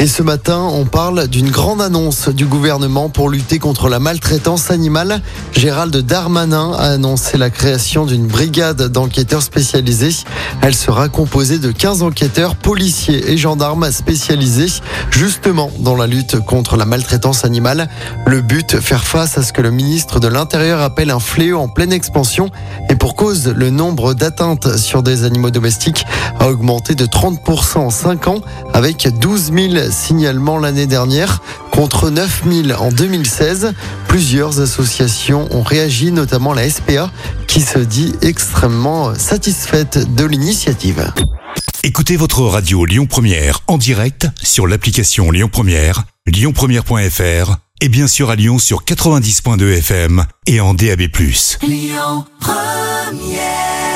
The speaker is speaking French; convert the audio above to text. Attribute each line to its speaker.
Speaker 1: Et ce matin, on parle d'une grande annonce du gouvernement pour lutter contre la maltraitance animale. Gérald Darmanin a annoncé la création d'une brigade d'enquêteurs spécialisés. Elle sera composée de 15 enquêteurs, policiers et gendarmes spécialisés justement dans la lutte contre la maltraitance animale. Le but, faire face à ce que le ministre de l'Intérieur appelle un fléau en pleine expansion. Et pour cause, le nombre d'atteintes sur des animaux domestiques a augmenté de 30% en 5 ans avec 12 000 signalement l'année dernière contre 9000 en 2016. Plusieurs associations ont réagi, notamment la SPA, qui se dit extrêmement satisfaite de l'initiative.
Speaker 2: Écoutez votre radio Lyon Première en direct sur l'application Lyon Première, lyonpremière.fr et bien sûr à Lyon sur 90.2 FM et en DAB+. Lyon Première